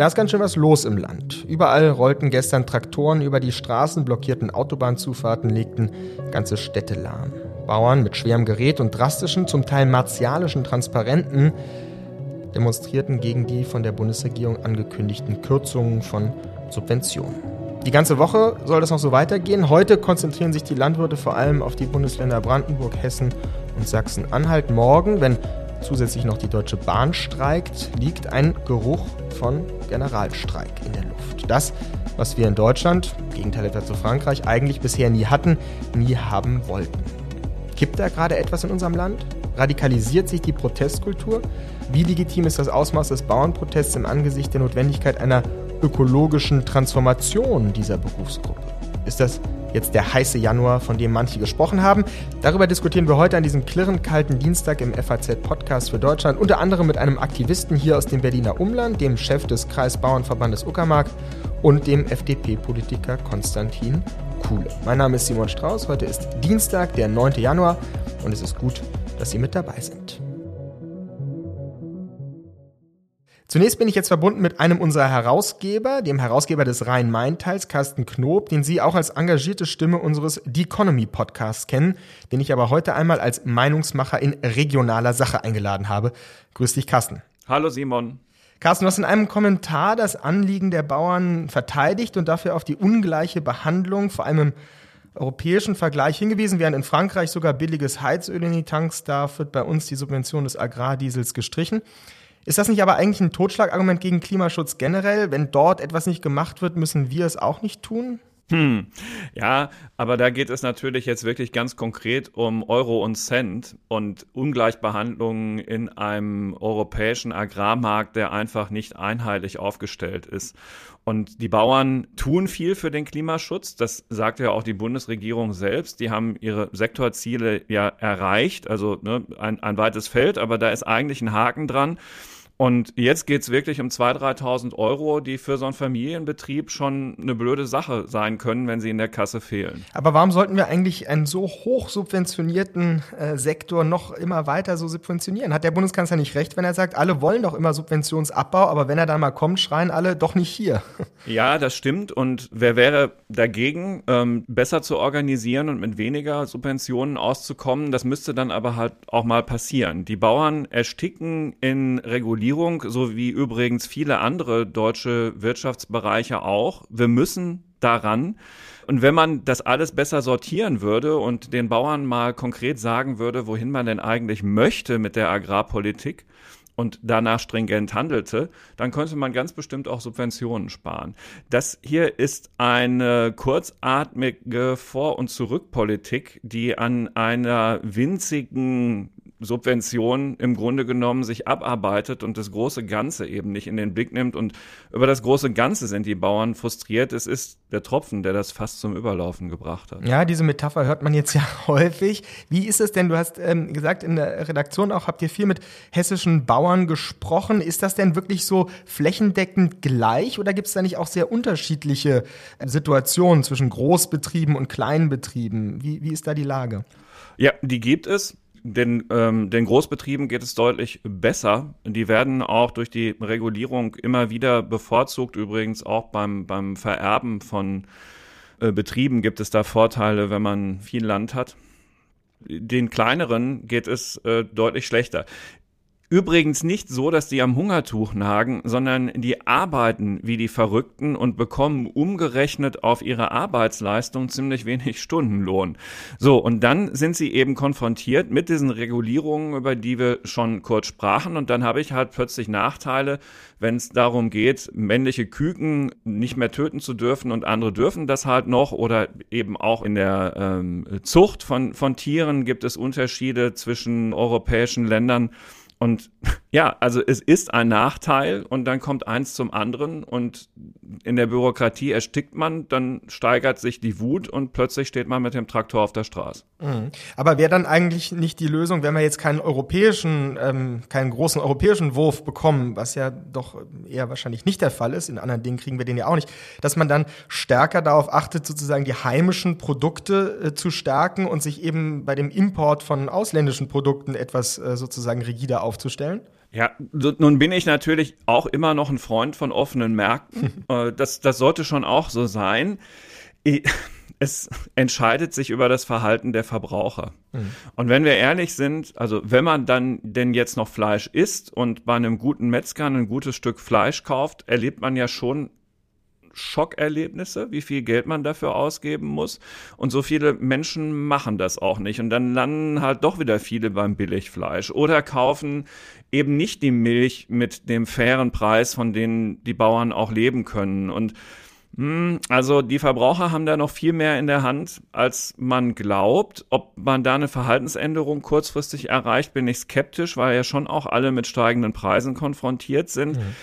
Da ist ganz schön was los im Land. Überall rollten gestern Traktoren über die Straßen, blockierten Autobahnzufahrten, legten ganze Städte lahm. Bauern mit schwerem Gerät und drastischen, zum Teil martialischen Transparenten demonstrierten gegen die von der Bundesregierung angekündigten Kürzungen von Subventionen. Die ganze Woche soll das noch so weitergehen. Heute konzentrieren sich die Landwirte vor allem auf die Bundesländer Brandenburg, Hessen und Sachsen-Anhalt. Morgen, wenn zusätzlich noch die Deutsche Bahn streikt, liegt ein Geruch von Generalstreik in der Luft. Das, was wir in Deutschland, im Gegenteil etwa zu Frankreich, eigentlich bisher nie hatten, nie haben wollten. Kippt da gerade etwas in unserem Land? Radikalisiert sich die Protestkultur? Wie legitim ist das Ausmaß des Bauernprotests im Angesicht der Notwendigkeit einer ökologischen Transformation dieser Berufsgruppe? Ist das jetzt der heiße Januar, von dem manche gesprochen haben? Darüber diskutieren wir heute an diesem klirrend kalten Dienstag im FAZ-Podcast für Deutschland, unter anderem mit einem Aktivisten hier aus dem Berliner Umland, dem Chef des Kreisbauernverbandes Uckermark und dem FDP-Politiker Konstantin Kuhle. Mein Name ist Simon Strauß, heute ist Dienstag, der 9. Januar und es ist gut, dass Sie mit dabei sind. Zunächst bin ich jetzt verbunden mit einem unserer Herausgeber, dem Herausgeber des Rhein-Main-Teils, Carsten Knob, den Sie auch als engagierte Stimme unseres The Economy Podcasts kennen, den ich aber heute einmal als Meinungsmacher in regionaler Sache eingeladen habe. Grüß dich, Carsten. Hallo, Simon. Carsten, du hast in einem Kommentar das Anliegen der Bauern verteidigt und dafür auf die ungleiche Behandlung, vor allem im europäischen Vergleich hingewiesen, während in Frankreich sogar billiges Heizöl in die Tanks darf, wird bei uns die Subvention des Agrardiesels gestrichen. Ist das nicht aber eigentlich ein Totschlagargument gegen Klimaschutz generell? Wenn dort etwas nicht gemacht wird, müssen wir es auch nicht tun? Hm. Ja, aber da geht es natürlich jetzt wirklich ganz konkret um Euro und Cent und Ungleichbehandlung in einem europäischen Agrarmarkt, der einfach nicht einheitlich aufgestellt ist. Und die Bauern tun viel für den Klimaschutz. Das sagt ja auch die Bundesregierung selbst. Die haben ihre Sektorziele ja erreicht. Also ne, ein, ein weites Feld, aber da ist eigentlich ein Haken dran. Und jetzt geht's wirklich um 2.000, 3.000 Euro, die für so einen Familienbetrieb schon eine blöde Sache sein können, wenn sie in der Kasse fehlen. Aber warum sollten wir eigentlich einen so hoch subventionierten äh, Sektor noch immer weiter so subventionieren? Hat der Bundeskanzler nicht recht, wenn er sagt, alle wollen doch immer Subventionsabbau, aber wenn er dann mal kommt, schreien alle doch nicht hier? Ja, das stimmt. Und wer wäre dagegen, ähm, besser zu organisieren und mit weniger Subventionen auszukommen? Das müsste dann aber halt auch mal passieren. Die Bauern ersticken in Regulierung Regierung, so wie übrigens viele andere deutsche Wirtschaftsbereiche auch. Wir müssen daran. Und wenn man das alles besser sortieren würde und den Bauern mal konkret sagen würde, wohin man denn eigentlich möchte mit der Agrarpolitik, und danach stringent handelte, dann könnte man ganz bestimmt auch Subventionen sparen. Das hier ist eine kurzatmige Vor- und Zurückpolitik, die an einer winzigen Subvention im Grunde genommen sich abarbeitet und das große Ganze eben nicht in den Blick nimmt. Und über das große Ganze sind die Bauern frustriert. Es ist der Tropfen, der das fast zum Überlaufen gebracht hat. Ja, diese Metapher hört man jetzt ja häufig. Wie ist es denn? Du hast ähm, gesagt, in der Redaktion auch habt ihr viel mit hessischen Bauern gesprochen. Ist das denn wirklich so flächendeckend gleich oder gibt es da nicht auch sehr unterschiedliche Situationen zwischen Großbetrieben und Kleinbetrieben? Wie, wie ist da die Lage? Ja, die gibt es. Den, ähm, den Großbetrieben geht es deutlich besser. Die werden auch durch die Regulierung immer wieder bevorzugt. Übrigens auch beim, beim Vererben von äh, Betrieben gibt es da Vorteile, wenn man viel Land hat. Den kleineren geht es äh, deutlich schlechter. Übrigens nicht so, dass die am Hungertuch nagen, sondern die arbeiten wie die Verrückten und bekommen umgerechnet auf ihre Arbeitsleistung ziemlich wenig Stundenlohn. So, und dann sind sie eben konfrontiert mit diesen Regulierungen, über die wir schon kurz sprachen. Und dann habe ich halt plötzlich Nachteile, wenn es darum geht, männliche Küken nicht mehr töten zu dürfen und andere dürfen das halt noch. Oder eben auch in der ähm, Zucht von, von Tieren gibt es Unterschiede zwischen europäischen Ländern. Und Ja, also es ist ein Nachteil und dann kommt eins zum anderen und in der Bürokratie erstickt man, dann steigert sich die Wut und plötzlich steht man mit dem Traktor auf der Straße. Mhm. Aber wäre dann eigentlich nicht die Lösung, wenn wir jetzt keinen europäischen, ähm, keinen großen europäischen Wurf bekommen, was ja doch eher wahrscheinlich nicht der Fall ist, in anderen Dingen kriegen wir den ja auch nicht, dass man dann stärker darauf achtet, sozusagen die heimischen Produkte äh, zu stärken und sich eben bei dem Import von ausländischen Produkten etwas äh, sozusagen rigider aufzustellen? Ja, nun bin ich natürlich auch immer noch ein Freund von offenen Märkten. Äh, das, das sollte schon auch so sein. Es entscheidet sich über das Verhalten der Verbraucher. Mhm. Und wenn wir ehrlich sind, also wenn man dann denn jetzt noch Fleisch isst und bei einem guten Metzger ein gutes Stück Fleisch kauft, erlebt man ja schon Schockerlebnisse, wie viel Geld man dafür ausgeben muss. Und so viele Menschen machen das auch nicht. Und dann landen halt doch wieder viele beim Billigfleisch oder kaufen eben nicht die Milch mit dem fairen Preis, von denen die Bauern auch leben können. Und hm, also die Verbraucher haben da noch viel mehr in der Hand, als man glaubt. Ob man da eine Verhaltensänderung kurzfristig erreicht, bin ich skeptisch, weil ja schon auch alle mit steigenden Preisen konfrontiert sind. Mhm.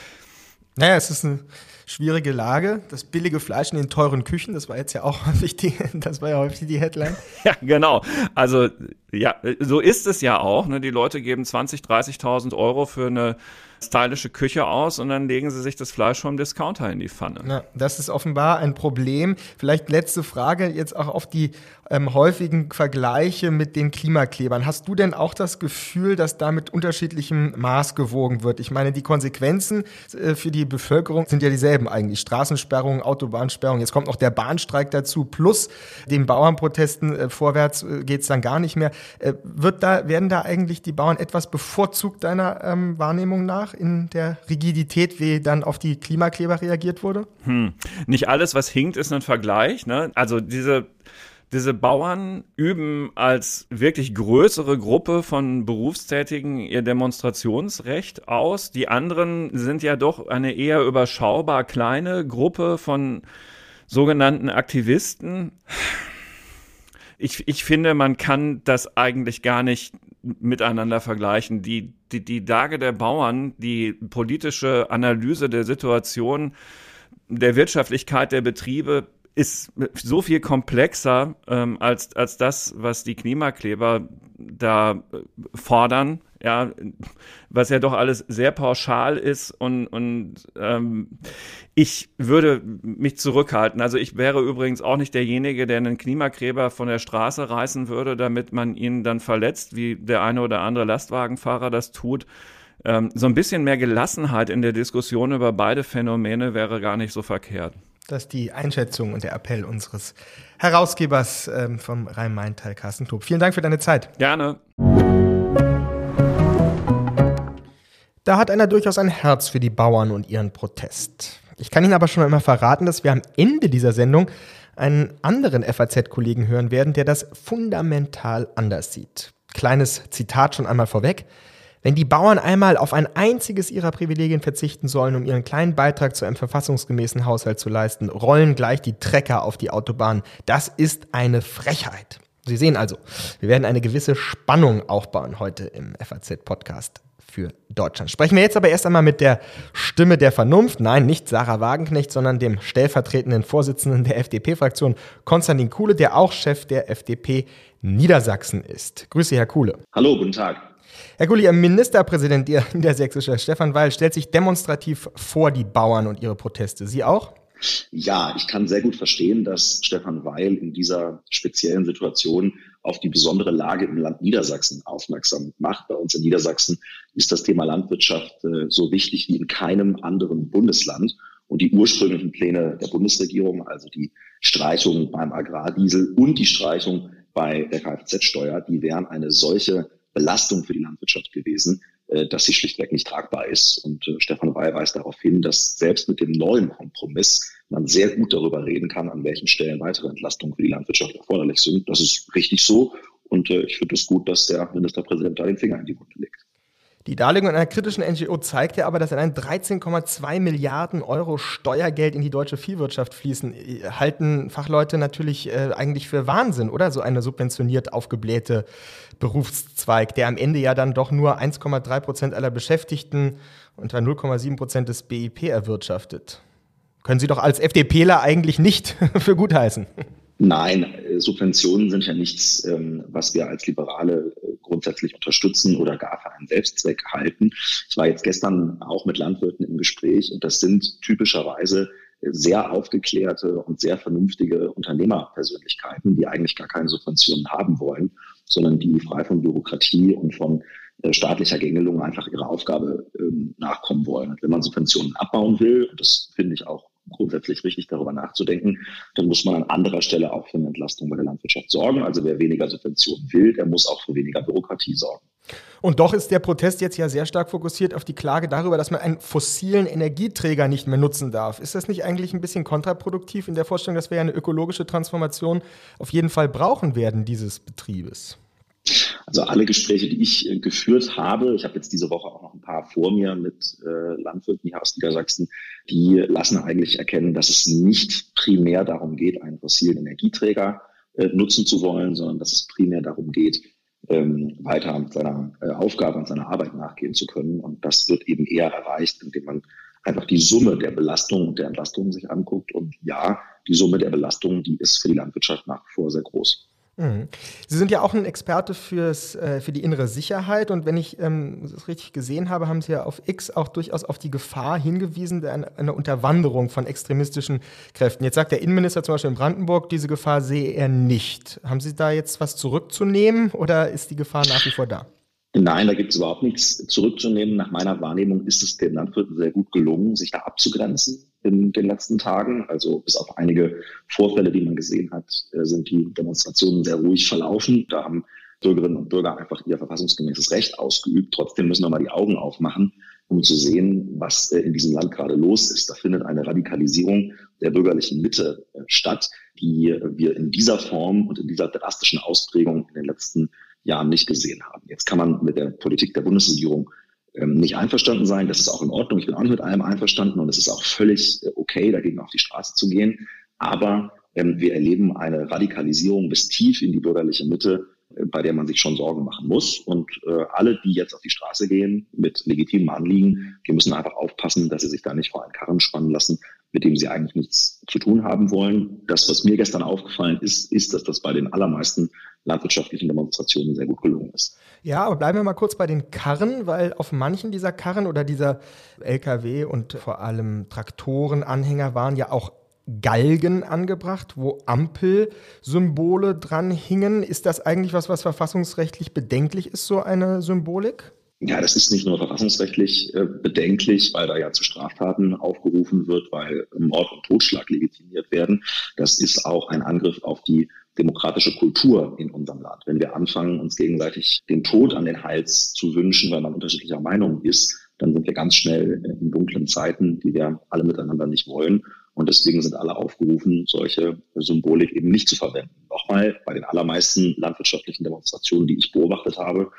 Naja, es ist ein schwierige Lage. Das billige Fleisch in den teuren Küchen, das war jetzt ja auch häufig die, das war ja häufig die Headline. Ja, genau. Also, ja, so ist es ja auch. Ne? Die Leute geben 20, 30.000 Euro für eine stylische Küche aus und dann legen sie sich das Fleisch vom Discounter in die Pfanne. Ja, das ist offenbar ein Problem. Vielleicht letzte Frage jetzt auch auf die ähm, häufigen Vergleiche mit den Klimaklebern. Hast du denn auch das Gefühl, dass da mit unterschiedlichem Maß gewogen wird? Ich meine, die Konsequenzen äh, für die Bevölkerung sind ja dieselben eigentlich. Straßensperrungen, Autobahnsperrungen. Jetzt kommt noch der Bahnstreik dazu, plus den Bauernprotesten. Äh, vorwärts äh, geht's dann gar nicht mehr. Äh, wird da, werden da eigentlich die Bauern etwas bevorzugt deiner ähm, Wahrnehmung nach in der Rigidität, wie dann auf die Klimakleber reagiert wurde? Hm. Nicht alles, was hinkt, ist ein Vergleich. Ne? Also diese diese Bauern üben als wirklich größere Gruppe von Berufstätigen ihr Demonstrationsrecht aus. Die anderen sind ja doch eine eher überschaubar kleine Gruppe von sogenannten Aktivisten. Ich, ich finde, man kann das eigentlich gar nicht miteinander vergleichen. Die, die, die Lage der Bauern, die politische Analyse der Situation, der Wirtschaftlichkeit der Betriebe ist so viel komplexer ähm, als, als das, was die Klimakleber da äh, fordern, ja, was ja doch alles sehr pauschal ist und, und ähm, ich würde mich zurückhalten. Also ich wäre übrigens auch nicht derjenige, der einen Klimakleber von der Straße reißen würde, damit man ihn dann verletzt, wie der eine oder andere Lastwagenfahrer das tut. Ähm, so ein bisschen mehr Gelassenheit in der Diskussion über beide Phänomene wäre gar nicht so verkehrt. Das ist die Einschätzung und der Appell unseres Herausgebers ähm, vom Rhein-Main-Teil, Carsten Tob. Vielen Dank für deine Zeit. Gerne. Da hat einer durchaus ein Herz für die Bauern und ihren Protest. Ich kann Ihnen aber schon einmal verraten, dass wir am Ende dieser Sendung einen anderen FAZ-Kollegen hören werden, der das fundamental anders sieht. Kleines Zitat schon einmal vorweg. Wenn die Bauern einmal auf ein einziges ihrer Privilegien verzichten sollen, um ihren kleinen Beitrag zu einem verfassungsgemäßen Haushalt zu leisten, rollen gleich die Trecker auf die Autobahn. Das ist eine Frechheit. Sie sehen also, wir werden eine gewisse Spannung aufbauen heute im FAZ-Podcast für Deutschland. Sprechen wir jetzt aber erst einmal mit der Stimme der Vernunft. Nein, nicht Sarah Wagenknecht, sondern dem stellvertretenden Vorsitzenden der FDP-Fraktion, Konstantin Kuhle, der auch Chef der FDP Niedersachsen ist. Grüße, Herr Kuhle. Hallo, guten Tag. Herr Gulli, Ihr Ministerpräsident der Niedersächsische Stefan Weil stellt sich demonstrativ vor die Bauern und ihre Proteste. Sie auch? Ja, ich kann sehr gut verstehen, dass Stefan Weil in dieser speziellen Situation auf die besondere Lage im Land Niedersachsen aufmerksam macht. Bei uns in Niedersachsen ist das Thema Landwirtschaft äh, so wichtig wie in keinem anderen Bundesland. Und die ursprünglichen Pläne der Bundesregierung, also die Streichung beim Agrardiesel und die Streichung bei der Kfz-Steuer, die wären eine solche Belastung für die Landwirtschaft gewesen, äh, dass sie schlichtweg nicht tragbar ist. Und äh, Stefan Weil weist darauf hin, dass selbst mit dem neuen Kompromiss man sehr gut darüber reden kann, an welchen Stellen weitere Entlastungen für die Landwirtschaft erforderlich sind. Das ist richtig so. Und äh, ich finde es gut, dass der Ministerpräsident da den Finger in die Wunde legt. Die Darlegung einer kritischen NGO zeigt ja aber, dass allein 13,2 Milliarden Euro Steuergeld in die deutsche Viehwirtschaft fließen. Halten Fachleute natürlich äh, eigentlich für Wahnsinn, oder? So eine subventioniert aufgeblähte Berufszweig, der am Ende ja dann doch nur 1,3 Prozent aller Beschäftigten unter 0,7 Prozent des BIP erwirtschaftet. Können Sie doch als FDPler eigentlich nicht für gut heißen. Nein, Subventionen sind ja nichts, ähm, was wir als Liberale äh, grundsätzlich unterstützen oder gar für einen Selbstzweck halten. Ich war jetzt gestern auch mit Landwirten im Gespräch und das sind typischerweise sehr aufgeklärte und sehr vernünftige Unternehmerpersönlichkeiten, die eigentlich gar keine Subventionen haben wollen, sondern die frei von Bürokratie und von äh, staatlicher Gängelung einfach ihrer Aufgabe ähm, nachkommen wollen. Und wenn man Subventionen abbauen will, und das finde ich auch grundsätzlich richtig, darüber nachzudenken, dann muss man an anderer Stelle auch für eine Entlastung bei der Landwirtschaft sorgen. Also wer weniger Subventionen will, der muss auch für weniger Bürokratie sorgen. Und doch ist der Protest jetzt ja sehr stark fokussiert auf die Klage darüber, dass man einen fossilen Energieträger nicht mehr nutzen darf. Ist das nicht eigentlich ein bisschen kontraproduktiv in der Vorstellung, dass wir ja eine ökologische Transformation auf jeden Fall brauchen werden dieses Betriebes? Also alle Gespräche, die ich äh, geführt habe, ich habe jetzt diese Woche auch noch ein paar vor mir mit äh, Landwirten hier aus Niedersachsen, die lassen eigentlich erkennen, dass es nicht primär darum geht, einen fossilen Energieträger äh, nutzen zu wollen, sondern dass es primär darum geht, ähm, weiter mit seiner Aufgabe und seiner Arbeit nachgehen zu können. Und das wird eben eher erreicht, indem man einfach die Summe der Belastung und der Entlastung sich anguckt. Und ja, die Summe der Belastung, die ist für die Landwirtschaft nach wie vor sehr groß. Mhm. Sie sind ja auch ein Experte fürs, äh, für die innere Sicherheit und wenn ich ähm, das richtig gesehen habe, haben Sie ja auf X auch durchaus auf die Gefahr hingewiesen, eine, eine Unterwanderung von extremistischen Kräften. Jetzt sagt der Innenminister zum Beispiel in Brandenburg, diese Gefahr sehe er nicht. Haben Sie da jetzt was zurückzunehmen oder ist die Gefahr nach wie vor da? Nein, da gibt es überhaupt nichts zurückzunehmen. Nach meiner Wahrnehmung ist es den Landwirten sehr gut gelungen, sich da abzugrenzen in den letzten Tagen. Also bis auf einige Vorfälle, die man gesehen hat, äh, sind die Demonstrationen sehr ruhig verlaufen. Da haben Bürgerinnen und Bürger einfach ihr verfassungsgemäßes Recht ausgeübt. Trotzdem müssen wir mal die Augen aufmachen, um zu sehen, was äh, in diesem Land gerade los ist. Da findet eine Radikalisierung der bürgerlichen Mitte äh, statt, die wir in dieser Form und in dieser drastischen Ausprägung in den letzten Jahren nicht gesehen haben. Jetzt kann man mit der Politik der Bundesregierung ähm, nicht einverstanden sein. Das ist auch in Ordnung. Ich bin auch nicht mit allem einverstanden und es ist auch völlig äh, okay, dagegen auf die Straße zu gehen. Aber ähm, wir erleben eine Radikalisierung bis tief in die bürgerliche Mitte, äh, bei der man sich schon Sorgen machen muss. Und äh, alle, die jetzt auf die Straße gehen mit legitimen Anliegen, die müssen einfach aufpassen, dass sie sich da nicht vor einen Karren spannen lassen, mit dem sie eigentlich nichts zu tun haben wollen. Das, was mir gestern aufgefallen ist, ist, dass das bei den allermeisten landwirtschaftlichen Demonstrationen sehr gut gelungen ist. Ja, aber bleiben wir mal kurz bei den Karren, weil auf manchen dieser Karren oder dieser Lkw und vor allem Traktorenanhänger waren ja auch Galgen angebracht, wo Ampelsymbole dran hingen. Ist das eigentlich was, was verfassungsrechtlich bedenklich ist, so eine Symbolik? Ja, das ist nicht nur verfassungsrechtlich äh, bedenklich, weil da ja zu Straftaten aufgerufen wird, weil Mord und Totschlag legitimiert werden. Das ist auch ein Angriff auf die demokratische Kultur in unserem Land. Wenn wir anfangen, uns gegenseitig den Tod an den Hals zu wünschen, weil man unterschiedlicher Meinung ist, dann sind wir ganz schnell in dunklen Zeiten, die wir alle miteinander nicht wollen. Und deswegen sind alle aufgerufen, solche Symbolik eben nicht zu verwenden. Nochmal, bei den allermeisten landwirtschaftlichen Demonstrationen, die ich beobachtet habe,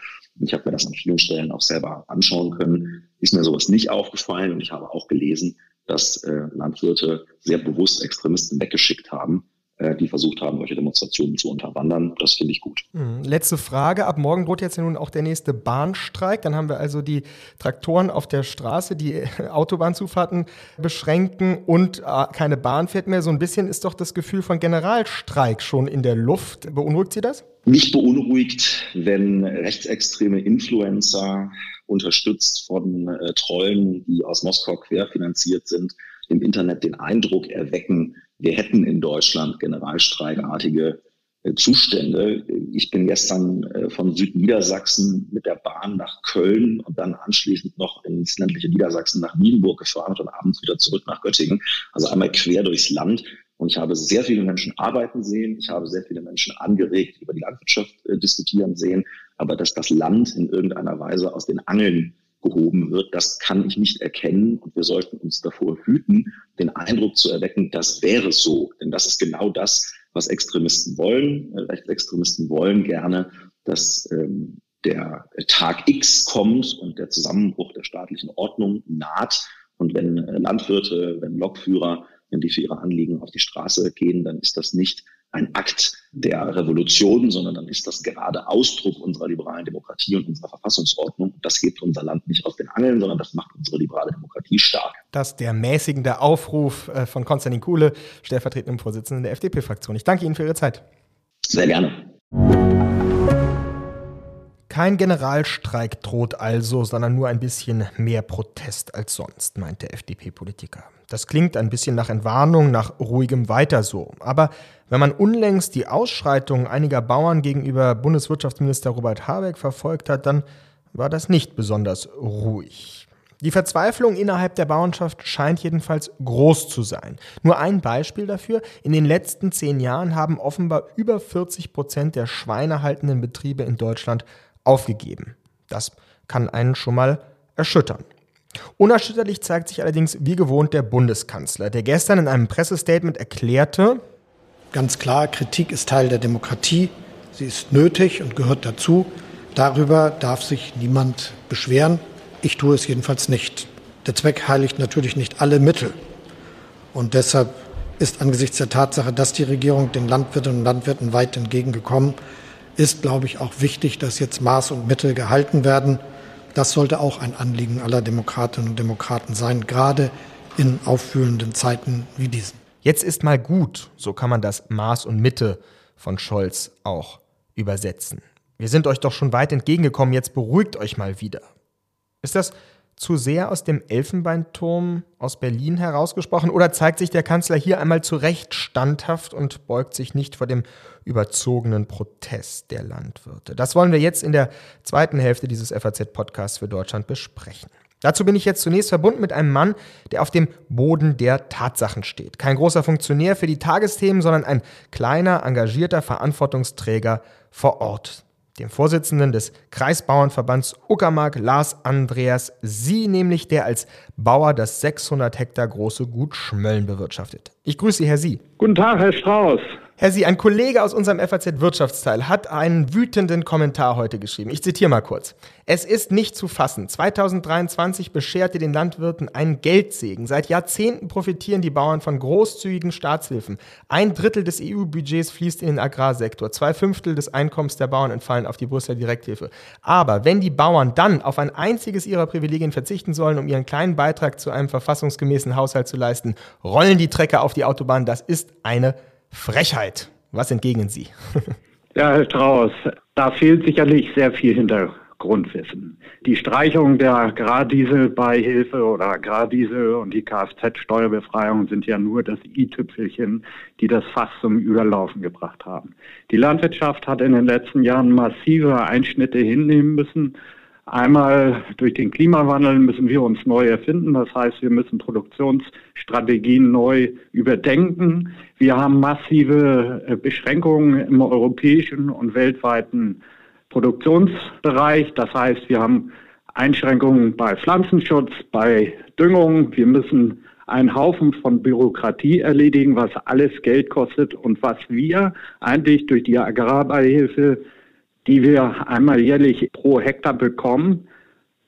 ich habe mir das an vielen Stellen auch selber anschauen können, ist mir sowas nicht aufgefallen. Und ich habe auch gelesen, dass äh, Landwirte sehr bewusst Extremisten weggeschickt haben, die versucht haben, solche Demonstrationen zu unterwandern. Das finde ich gut. Hm, letzte Frage. Ab morgen droht jetzt ja nun auch der nächste Bahnstreik. Dann haben wir also die Traktoren auf der Straße, die Autobahnzufahrten beschränken und äh, keine Bahn fährt mehr. So ein bisschen ist doch das Gefühl von Generalstreik schon in der Luft. Beunruhigt Sie das? Mich beunruhigt, wenn rechtsextreme Influencer unterstützt von äh, Trollen, die aus Moskau querfinanziert sind, im Internet den Eindruck erwecken, wir hätten in Deutschland generalstreikartige äh, Zustände. Ich bin gestern äh, von Südniedersachsen mit der Bahn nach Köln und dann anschließend noch ins ländliche Niedersachsen nach Nienburg gefahren und abends wieder zurück nach Göttingen. Also einmal quer durchs Land. Und ich habe sehr viele Menschen arbeiten sehen. Ich habe sehr viele Menschen angeregt über die Landwirtschaft äh, diskutieren sehen. Aber dass das Land in irgendeiner Weise aus den Angeln gehoben wird, das kann ich nicht erkennen und wir sollten uns davor hüten, den Eindruck zu erwecken, das wäre so. Denn das ist genau das, was Extremisten wollen. Rechtsextremisten wollen gerne, dass ähm, der Tag X kommt und der Zusammenbruch der staatlichen Ordnung naht. Und wenn Landwirte, wenn Lokführer, wenn die für ihre Anliegen auf die Straße gehen, dann ist das nicht ein Akt der Revolution, sondern dann ist das gerade Ausdruck unserer liberalen Demokratie und unserer Verfassungsordnung. Das hebt unser Land nicht aus den Angeln, sondern das macht unsere liberale Demokratie stark. Das ist der mäßigende Aufruf äh, von Konstantin Kuhle, stellvertretendem Vorsitzenden der FDP-Fraktion. Ich danke Ihnen für Ihre Zeit. Sehr gerne. Kein Generalstreik droht also, sondern nur ein bisschen mehr Protest als sonst, meint der FDP-Politiker. Das klingt ein bisschen nach Entwarnung, nach ruhigem Weiter so. Aber wenn man unlängst die Ausschreitungen einiger Bauern gegenüber Bundeswirtschaftsminister Robert Habeck verfolgt hat, dann war das nicht besonders ruhig. Die Verzweiflung innerhalb der Bauernschaft scheint jedenfalls groß zu sein. Nur ein Beispiel dafür. In den letzten zehn Jahren haben offenbar über 40 Prozent der schweinehaltenden Betriebe in Deutschland aufgegeben. Das kann einen schon mal erschüttern. Unerschütterlich zeigt sich allerdings wie gewohnt der Bundeskanzler, der gestern in einem Pressestatement erklärte, Ganz klar, Kritik ist Teil der Demokratie, sie ist nötig und gehört dazu. Darüber darf sich niemand beschweren. Ich tue es jedenfalls nicht. Der Zweck heiligt natürlich nicht alle Mittel. Und deshalb ist angesichts der Tatsache, dass die Regierung den Landwirtinnen und Landwirten weit entgegengekommen ist, glaube ich, auch wichtig, dass jetzt Maß und Mittel gehalten werden. Das sollte auch ein Anliegen aller Demokratinnen und Demokraten sein, gerade in auffühlenden Zeiten wie diesen. Jetzt ist mal gut, so kann man das Maß und Mitte von Scholz auch übersetzen. Wir sind euch doch schon weit entgegengekommen, jetzt beruhigt euch mal wieder. Ist das zu sehr aus dem Elfenbeinturm aus Berlin herausgesprochen oder zeigt sich der Kanzler hier einmal zu Recht standhaft und beugt sich nicht vor dem überzogenen Protest der Landwirte? Das wollen wir jetzt in der zweiten Hälfte dieses FAZ-Podcasts für Deutschland besprechen. Dazu bin ich jetzt zunächst verbunden mit einem Mann, der auf dem Boden der Tatsachen steht. Kein großer Funktionär für die Tagesthemen, sondern ein kleiner, engagierter Verantwortungsträger vor Ort dem Vorsitzenden des Kreisbauernverbands Uckermark, Lars Andreas Sie, nämlich der als Bauer das 600 Hektar große Gut Schmölln bewirtschaftet. Ich grüße Sie, Herr Sie. Guten Tag, Herr Strauß. Herr Sie, ein Kollege aus unserem FAZ-Wirtschaftsteil hat einen wütenden Kommentar heute geschrieben. Ich zitiere mal kurz. Es ist nicht zu fassen. 2023 bescherte den Landwirten einen Geldsegen. Seit Jahrzehnten profitieren die Bauern von großzügigen Staatshilfen. Ein Drittel des EU-Budgets fließt in den Agrarsektor. Zwei Fünftel des Einkommens der Bauern entfallen auf die Brüsseler Direkthilfe. Aber wenn die Bauern dann auf ein einziges ihrer Privilegien verzichten sollen, um ihren kleinen Beitrag zu einem verfassungsgemäßen Haushalt zu leisten, rollen die Trecker auf die Autobahn. Das ist eine Frechheit. Was entgegnen Sie? ja, Herr Strauß, da fehlt sicherlich sehr viel Hintergrundwissen. Die Streichung der Agrardieselbeihilfe oder Agrardiesel und die Kfz-Steuerbefreiung sind ja nur das i-Tüpfelchen, die das Fass zum Überlaufen gebracht haben. Die Landwirtschaft hat in den letzten Jahren massive Einschnitte hinnehmen müssen Einmal durch den Klimawandel müssen wir uns neu erfinden. Das heißt, wir müssen Produktionsstrategien neu überdenken. Wir haben massive äh, Beschränkungen im europäischen und weltweiten Produktionsbereich. Das heißt, wir haben Einschränkungen bei Pflanzenschutz, bei Düngung. Wir müssen einen Haufen von Bürokratie erledigen, was alles Geld kostet und was wir eigentlich durch die Agrarbeihilfe die wir einmal jährlich pro Hektar bekommen,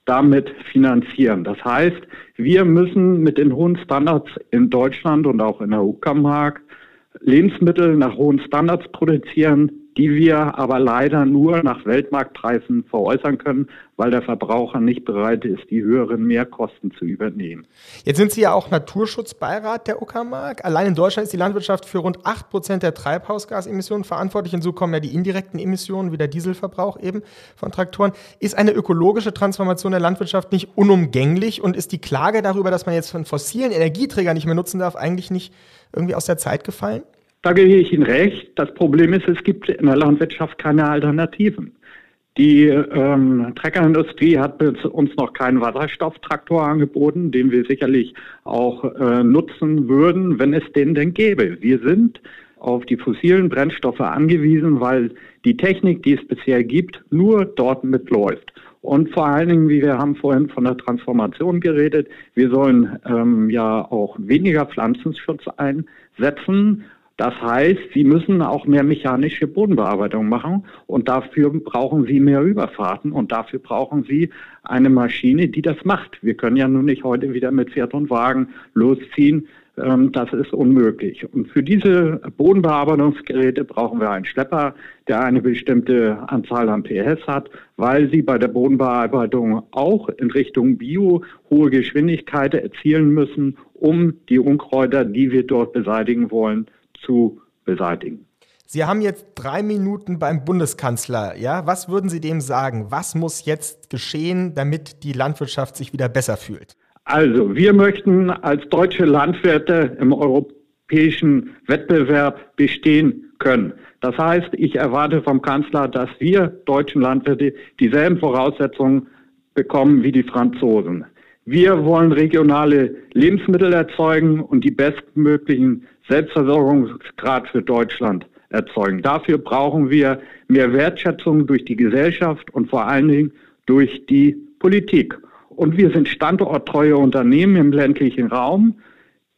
damit finanzieren. Das heißt, wir müssen mit den hohen Standards in Deutschland und auch in der Uckermark Lebensmittel nach hohen Standards produzieren, die wir aber leider nur nach Weltmarktpreisen veräußern können, weil der Verbraucher nicht bereit ist, die höheren Mehrkosten zu übernehmen. Jetzt sind Sie ja auch Naturschutzbeirat der Uckermark. Allein in Deutschland ist die Landwirtschaft für rund 8 Prozent der Treibhausgasemissionen verantwortlich. Hinzu kommen ja die indirekten Emissionen, wie der Dieselverbrauch eben von Traktoren. Ist eine ökologische Transformation der Landwirtschaft nicht unumgänglich und ist die Klage darüber, dass man jetzt von fossilen Energieträgern nicht mehr nutzen darf, eigentlich nicht irgendwie aus der Zeit gefallen? Da gebe ich Ihnen recht. Das Problem ist, es gibt in der Landwirtschaft keine Alternativen. Die ähm, Treckerindustrie hat uns noch keinen Wasserstofftraktor angeboten, den wir sicherlich auch äh, nutzen würden, wenn es den denn gäbe. Wir sind auf die fossilen Brennstoffe angewiesen, weil die Technik, die es bisher gibt, nur dort mitläuft. Und vor allen Dingen, wie wir haben vorhin von der Transformation geredet, wir sollen ähm, ja auch weniger Pflanzenschutz einsetzen Das heißt, sie müssen auch mehr mechanische Bodenbearbeitung machen und dafür brauchen sie mehr Überfahrten und dafür brauchen sie eine Maschine, die das macht. Wir können ja nun nicht heute wieder mit Pferd und Wagen losziehen. Ähm, das ist unmöglich. Und für diese Bodenbearbeitungsgeräte brauchen wir einen Schlepper, der eine bestimmte Anzahl an PS hat, weil sie bei der Bodenbearbeitung auch in Richtung Bio hohe Geschwindigkeiten erzielen müssen, um die Unkräuter, die wir dort beseitigen wollen, zu beseitigen. Sie haben jetzt drei Minuten beim Bundeskanzler. Ja, was würden Sie dem sagen? Was muss jetzt geschehen, damit die Landwirtschaft sich wieder besser fühlt? Also, wir möchten als deutsche Landwirte im europäischen Wettbewerb bestehen können. Das heißt, ich erwarte vom Kanzler, dass wir deutschen Landwirte dieselben Voraussetzungen bekommen wie die Franzosen. Wir wollen regionale Lebensmittel erzeugen und die bestmöglichen Selbstversorgungsgrad für Deutschland erzeugen. Dafür brauchen wir mehr Wertschätzung durch die Gesellschaft und vor allen Dingen durch die Politik. Und wir sind standorttreue Unternehmen im ländlichen Raum,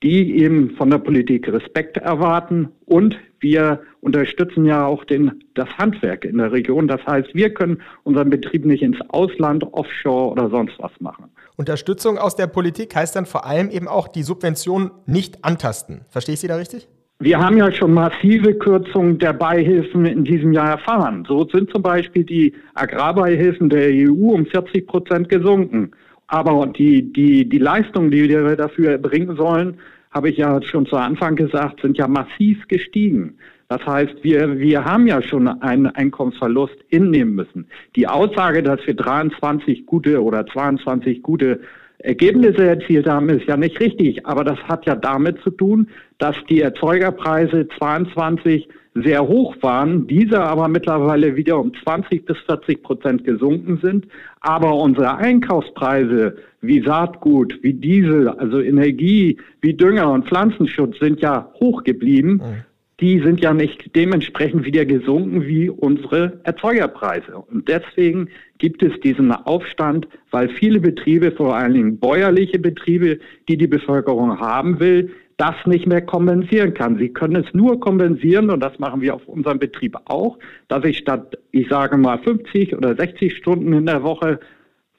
die eben von der Politik Respekt erwarten. Und wir unterstützen ja auch den, das Handwerk in der Region. Das heißt, wir können unseren Betrieb nicht ins Ausland, Offshore oder sonst was machen. Unterstützung aus der Politik heißt dann vor allem eben auch die Subvention nicht antasten. Verstehe ich Sie da richtig? Wir haben ja schon massive Kürzungen der Beihilfen in diesem Jahr erfahren. So sind zum Beispiel die Agrarbeihilfen der EU um 40 Prozent gesunken. Aber die, die, die Leistungen, die wir dafür erbringen sollen, habe ich ja schon zu Anfang gesagt, sind ja massiv gestiegen. Das heißt, wir, wir haben ja schon einen Einkommensverlust hinnehmen müssen. Die Aussage, dass wir 23 gute oder 22 gute Ergebnisse erzielt haben, ist ja nicht richtig. Aber das hat ja damit zu tun, dass die Erzeugerpreise 22 sehr hoch waren, diese aber mittlerweile wieder um 20 bis 40 Prozent gesunken sind. Aber unsere Einkaufspreise wie Saatgut, wie Diesel, also Energie, wie Dünger und Pflanzenschutz sind ja hoch geblieben. Mhm. Die sind ja nicht dementsprechend wieder gesunken wie unsere Erzeugerpreise. Und deswegen gibt es diesen Aufstand, weil viele Betriebe, vor allen Dingen bäuerliche Betriebe, die die Bevölkerung haben will, das nicht mehr kompensieren kann. Sie können es nur kompensieren, und das machen wir auf unserem Betrieb auch, dass ich statt, ich sage mal, 50 oder 60 Stunden in der Woche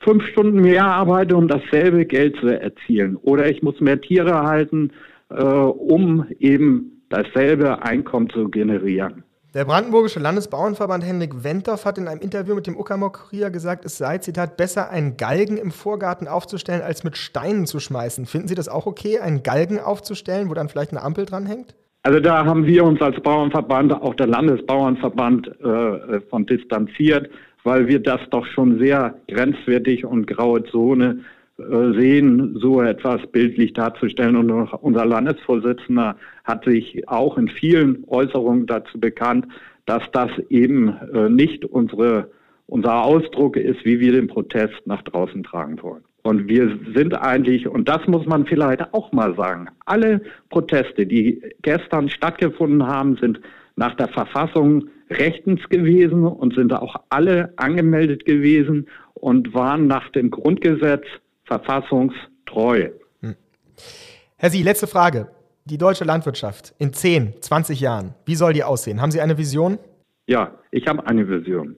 fünf Stunden mehr arbeite, um dasselbe Geld zu erzielen. Oder ich muss mehr Tiere halten, äh, um eben dasselbe Einkommen zu generieren. Der brandenburgische Landesbauernverband Henrik Wentorf hat in einem Interview mit dem Uckermark-Kurier gesagt, es sei, Zitat, besser, einen Galgen im Vorgarten aufzustellen, als mit Steinen zu schmeißen. Finden Sie das auch okay, einen Galgen aufzustellen, wo dann vielleicht eine Ampel dran hängt? Also da haben wir uns als Bauernverband, auch der Landesbauernverband, äh, von distanziert, weil wir das doch schon sehr grenzwertig und graue Zone äh, sehen, so etwas bildlich darzustellen. Und unser Landesvorsitzender hat sich auch in vielen Äußerungen dazu bekannt, dass das eben äh, nicht unsere, unser Ausdruck ist, wie wir den Protest nach draußen tragen wollen. Und wir sind eigentlich, und das muss man vielleicht auch mal sagen, alle Proteste, die gestern stattgefunden haben, sind nach der Verfassung rechtens gewesen und sind auch alle angemeldet gewesen und waren nach dem Grundgesetz verfassungstreu. Hm. Herr Sie, letzte Frage. Die deutsche Landwirtschaft in 10, 20 Jahren, wie soll die aussehen? Haben Sie eine Vision? Ja, ich habe eine Vision.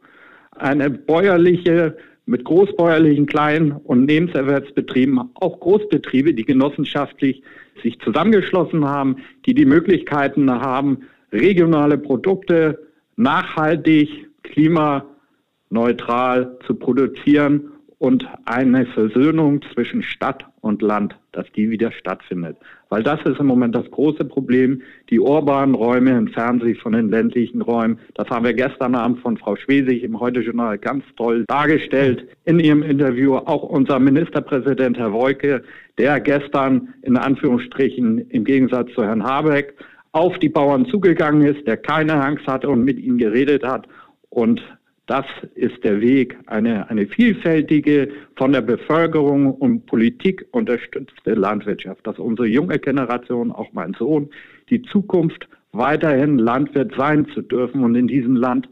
Eine bäuerliche, mit großbäuerlichen Klein- und Nebenerwerbsbetrieben, auch Großbetriebe, die genossenschaftlich sich zusammengeschlossen haben, die die Möglichkeiten haben, regionale Produkte nachhaltig, klimaneutral zu produzieren und eine Versöhnung zwischen Stadt und Land, dass die wieder stattfindet. Weil das ist im Moment das große Problem. Die urbanen Räume entfernen sich von den ländlichen Räumen. Das haben wir gestern Abend von Frau Schwesig im Heute-Journal ganz toll dargestellt in ihrem Interview. Auch unser Ministerpräsident Herr Woike, der gestern in Anführungsstrichen im Gegensatz zu Herrn Habeck auf die Bauern zugegangen ist, der keine Angst hatte und mit ihnen geredet hat und das ist der Weg, eine, eine vielfältige, von der Bevölkerung und Politik unterstützte Landwirtschaft, dass unsere junge Generation, auch mein Sohn, die Zukunft weiterhin Landwirt sein zu dürfen und in diesem Land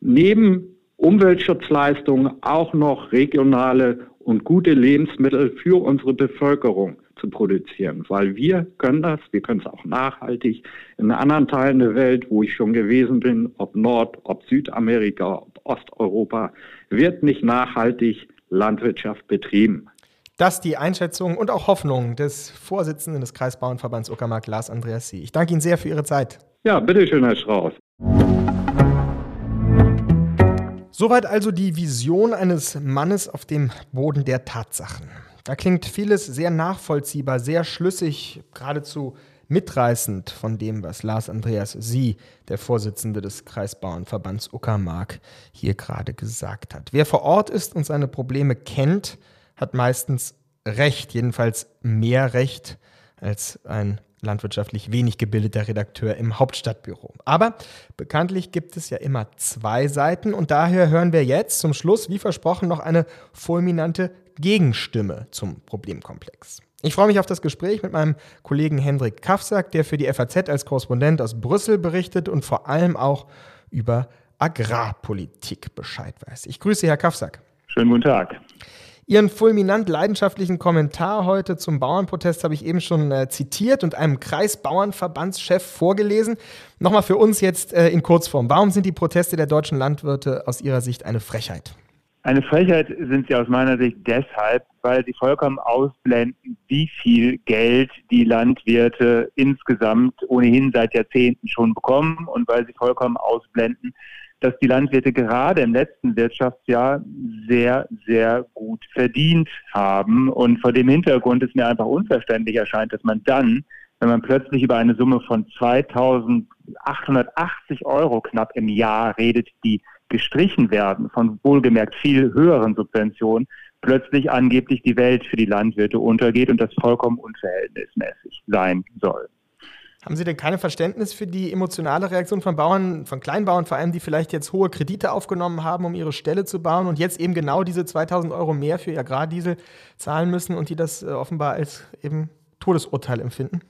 neben Umweltschutzleistungen auch noch regionale und gute Lebensmittel für unsere Bevölkerung zu produzieren, weil wir können das, wir können es auch nachhaltig. In anderen Teilen der Welt, wo ich schon gewesen bin, ob Nord, ob Südamerika, ob Osteuropa, wird nicht nachhaltig Landwirtschaft betrieben. Das die Einschätzung und auch Hoffnung des Vorsitzenden des Kreisbauernverbands Uckermark, Lars Andreas Sie. Ich danke Ihnen sehr für Ihre Zeit. Ja, bitteschön, Herr Strauß. Soweit also die Vision eines Mannes auf dem Boden der Tatsachen. Da klingt vieles sehr nachvollziehbar, sehr schlüssig, geradezu mitreißend von dem, was Lars Andreas Sie, der Vorsitzende des Kreisbauernverbands Uckermark, hier gerade gesagt hat. Wer vor Ort ist und seine Probleme kennt, hat meistens Recht, jedenfalls mehr Recht als ein landwirtschaftlich wenig gebildeter Redakteur im Hauptstadtbüro. Aber bekanntlich gibt es ja immer zwei Seiten und daher hören wir jetzt zum Schluss, wie versprochen, noch eine fulminante Gegenstimme zum Problemkomplex. Ich freue mich auf das Gespräch mit meinem Kollegen Hendrik Kafsack, der für die FAZ als Korrespondent aus Brüssel berichtet und vor allem auch über Agrarpolitik Bescheid weiß. Ich grüße Herr Kafsack. Schönen guten Tag. Ihren fulminant leidenschaftlichen Kommentar heute zum Bauernprotest habe ich eben schon äh, zitiert und einem Kreisbauernverbandschef vorgelesen. Nochmal für uns jetzt äh, in Kurzform. Warum sind die Proteste der deutschen Landwirte aus Ihrer Sicht eine Frechheit? Eine Frechheit sind sie aus meiner Sicht deshalb, weil sie vollkommen ausblenden, wie viel Geld die Landwirte insgesamt ohnehin seit Jahrzehnten schon bekommen und weil sie vollkommen ausblenden, dass die Landwirte gerade im letzten Wirtschaftsjahr sehr, sehr gut verdient haben. Und vor dem Hintergrund ist mir einfach unverständlich erscheint, dass man dann, wenn man plötzlich über eine Summe von 2880 Euro knapp im Jahr redet, die gestrichen werden von wohlgemerkt viel höheren Subventionen, plötzlich angeblich die Welt für die Landwirte untergeht und das vollkommen unverhältnismäßig sein soll. Haben Sie denn kein Verständnis für die emotionale Reaktion von Bauern, von Kleinbauern vor allem, die vielleicht jetzt hohe Kredite aufgenommen haben, um ihre Ställe zu bauen und jetzt eben genau diese 2000 Euro mehr für ihr Agrardiesel zahlen müssen und die das äh, offenbar als eben Todesurteil empfinden?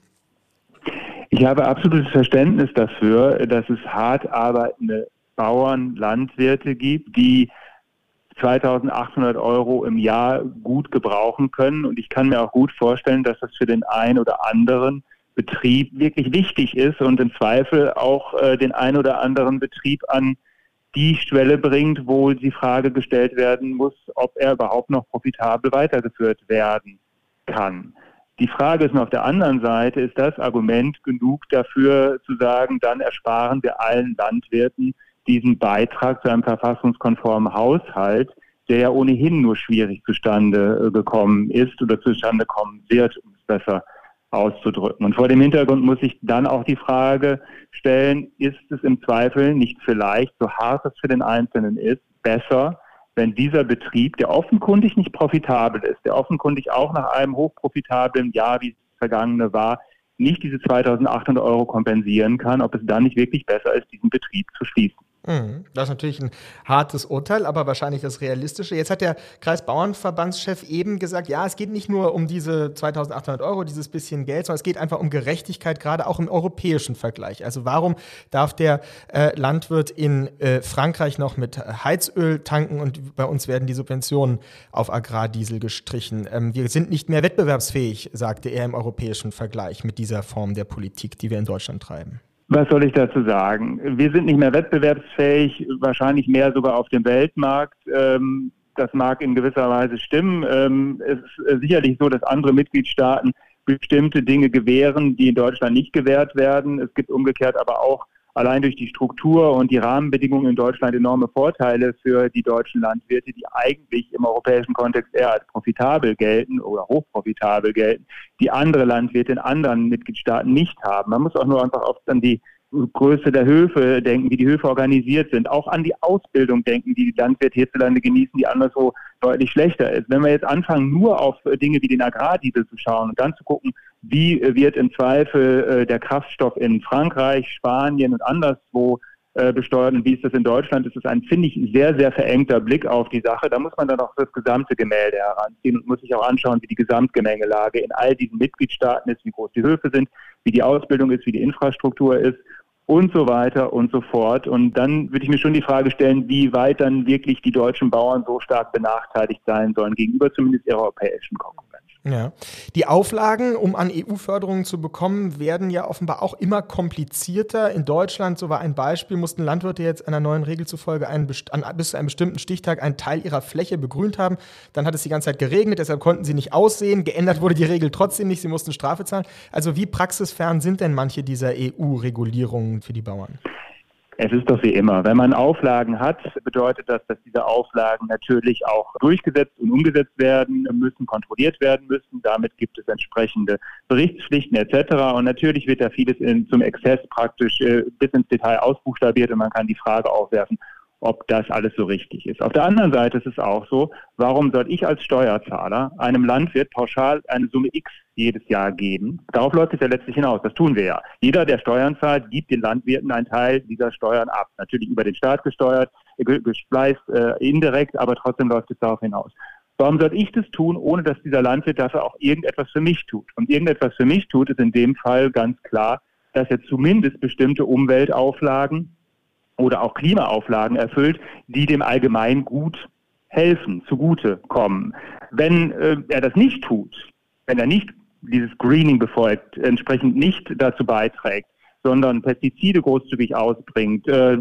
Ich habe absolutes Verständnis dafür, dass es hart arbeitende Bauern, Landwirte gibt, die 2800 Euro im Jahr gut gebrauchen können. Und ich kann mir auch gut vorstellen, dass das für den einen oder anderen Betrieb wirklich wichtig ist und im Zweifel auch äh, den ein oder anderen Betrieb an die Schwelle bringt, wo die Frage gestellt werden muss, ob er überhaupt noch profitabel weitergeführt werden kann. Die Frage ist nur auf der anderen Seite, ist das Argument genug dafür zu sagen, dann ersparen wir allen Landwirten diesen Beitrag zu einem verfassungskonformen Haushalt, der ja ohnehin nur schwierig zustande äh, gekommen ist oder zustande kommen wird, um es besser auszudrücken. Und vor dem Hintergrund muss ich dann auch die Frage stellen, ist es im Zweifel nicht vielleicht, so hart es für den Einzelnen ist, besser, wenn dieser Betrieb, der offenkundig nicht profitabel ist, der offenkundig auch nach einem hochprofitablen Jahr wie das vergangene war, nicht diese 2800 Euro kompensieren kann, ob es dann nicht wirklich besser ist, diesen Betrieb zu schließen. Mhm. Das ist natürlich ein hartes Urteil, aber wahrscheinlich das Realistische. Jetzt hat der Kreisbauernverbandschef eben gesagt, ja, es geht nicht nur um diese 2800 Euro, dieses bisschen Geld, sondern es geht einfach um Gerechtigkeit, gerade auch im europäischen Vergleich. Also warum darf der äh, Landwirt in äh, Frankreich noch mit Heizöl tanken und bei uns werden die Subventionen auf Agrardiesel gestrichen? Ähm, wir sind nicht mehr wettbewerbsfähig, sagte er im europäischen Vergleich mit dieser Form der Politik, die wir in Deutschland treiben. Was soll ich dazu sagen? Wir sind nicht mehr wettbewerbsfähig, wahrscheinlich mehr sogar auf dem Weltmarkt. Ähm, das mag in gewisser Weise stimmen. Ähm, es ist sicherlich so, dass andere Mitgliedstaaten bestimmte Dinge gewähren, die in Deutschland nicht gewährt werden. Es gibt umgekehrt aber auch allein durch die Struktur und die Rahmenbedingungen in Deutschland enorme Vorteile für die deutschen Landwirte, die eigentlich im europäischen Kontext eher als profitabel gelten oder hochprofitabel gelten, die andere Landwirte in anderen Mitgliedstaaten nicht haben. Man muss auch nur einfach auf dann die Größe der Höfe denken, wie die Höfe organisiert sind, auch an die Ausbildung denken, die die Landwirte hierzulande genießen, die anderswo deutlich schlechter ist. Wenn wir jetzt anfangen, nur auf Dinge wie den Agrardiesel zu schauen und dann zu gucken, wie wird im Zweifel äh, der Kraftstoff in Frankreich, Spanien und anderswo äh, besteuert und wie ist das in Deutschland, ist es ein, finde ich, sehr, sehr verengter Blick auf die Sache. Da muss man dann auch das gesamte Gemälde heranziehen und muss sich auch anschauen, wie die Gesamtgemengelage in all diesen Mitgliedstaaten ist, wie groß die Höfe sind, wie die Ausbildung ist, wie die Infrastruktur ist und so weiter und so fort. Und dann würde ich mir schon die Frage stellen, wie weit dann wirklich die deutschen Bauern so stark benachteiligt sein sollen gegenüber zumindest ihrer europäischen Konkurrenz. Ja. Die Auflagen, um an EU-Förderungen zu bekommen, werden ja offenbar auch immer komplizierter. In Deutschland, so war ein Beispiel, mussten Landwirte jetzt einer neuen Regel zufolge einen, an, bis zu einem bestimmten Stichtag einen Teil ihrer Fläche begrünt haben. Dann hat es die ganze Zeit geregnet, deshalb konnten sie nicht aussehen. Geändert wurde die Regel trotzdem nicht, sie mussten Strafe zahlen. Also wie praxisfern sind denn manche dieser EU-Regulierungen für die Bauern? Es ist doch wie immer. Wenn man Auflagen hat, bedeutet das, dass diese Auflagen natürlich auch durchgesetzt und umgesetzt werden müssen, kontrolliert werden müssen. Damit gibt es entsprechende Berichtspflichten etc. Und natürlich wird da vieles in, zum Exzess praktisch äh, bis ins Detail ausbuchstabiert und man kann die Frage aufwerfen, ob das alles so richtig ist. Auf der anderen Seite ist es auch so, warum soll ich als Steuerzahler einem Landwirt pauschal eine Summe X jedes Jahr geben? Darauf läuft es ja letztlich hinaus. Das tun wir ja. Jeder, der Steuern zahlt, gibt den Landwirten einen Teil dieser Steuern ab. Natürlich über den Staat gesteuert, gespleist, äh, indirekt, aber trotzdem läuft es darauf hinaus. Warum soll ich das tun, ohne dass dieser Landwirt dafür auch irgendetwas für mich tut? Und irgendetwas für mich tut, ist in dem Fall ganz klar, dass er zumindest bestimmte Umweltauflagen oder auch Klimaauflagen erfüllt, die dem Allgemeingut helfen, zugute kommen. Wenn äh, er das nicht tut, wenn er nicht dieses Greening befolgt, entsprechend nicht dazu beiträgt, sondern Pestizide großzügig ausbringt, äh,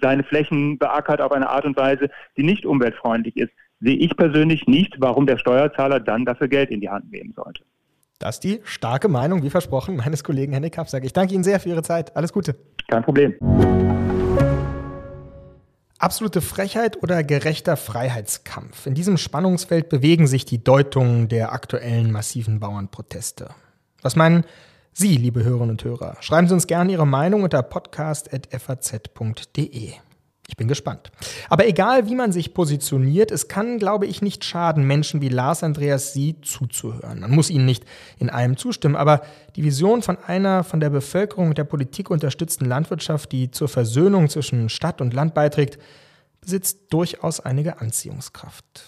seine Flächen beackert auf eine Art und Weise, die nicht umweltfreundlich ist, sehe ich persönlich nicht, warum der Steuerzahler dann dafür Geld in die Hand nehmen sollte. Das ist die starke Meinung, wie versprochen, meines Kollegen Henrik Kapsack. Ich danke Ihnen sehr für Ihre Zeit. Alles Gute. Kein Problem. Absolute Frechheit oder gerechter Freiheitskampf? In diesem Spannungsfeld bewegen sich die Deutungen der aktuellen massiven Bauernproteste. Was meinen Sie, liebe Hörerinnen und Hörer? Schreiben Sie uns gerne Ihre Meinung unter podcast.faz.de. Ich bin gespannt. Aber egal, wie man sich positioniert, es kann, glaube ich, nicht schaden, Menschen wie Lars Andreas Sie zuzuhören. Man muss ihnen nicht in allem zustimmen, aber die Vision von einer von der Bevölkerung mit der Politik unterstützten Landwirtschaft, die zur Versöhnung zwischen Stadt und Land beiträgt, besitzt durchaus einige Anziehungskraft.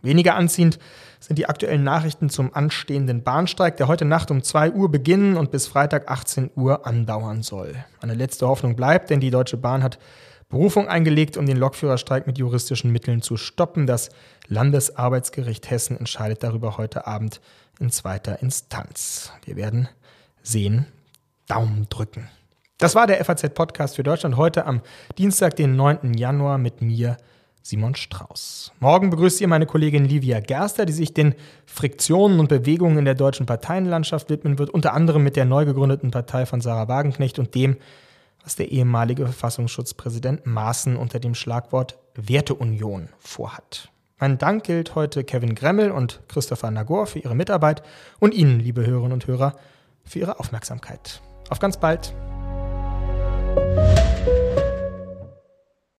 Weniger anziehend sind die aktuellen Nachrichten zum anstehenden Bahnstreik, der heute Nacht um 2 Uhr beginnen und bis Freitag 18 Uhr andauern soll. Eine letzte Hoffnung bleibt, denn die Deutsche Bahn hat Berufung eingelegt, um den Lokführerstreik mit juristischen Mitteln zu stoppen. Das Landesarbeitsgericht Hessen entscheidet darüber heute Abend in zweiter Instanz. Wir werden sehen. Daumen drücken. Das war der FAZ-Podcast für Deutschland heute am Dienstag, den 9. Januar mit mir, Simon Strauß. Morgen begrüßt ihr meine Kollegin Livia Gerster, die sich den Friktionen und Bewegungen in der deutschen Parteienlandschaft widmen wird, unter anderem mit der neu gegründeten Partei von Sarah Wagenknecht und dem, was der ehemalige Verfassungsschutzpräsident Maaßen unter dem Schlagwort Werteunion vorhat. Mein Dank gilt heute Kevin Gremmel und Christopher Nagor für ihre Mitarbeit und Ihnen, liebe Hörerinnen und Hörer, für Ihre Aufmerksamkeit. Auf ganz bald.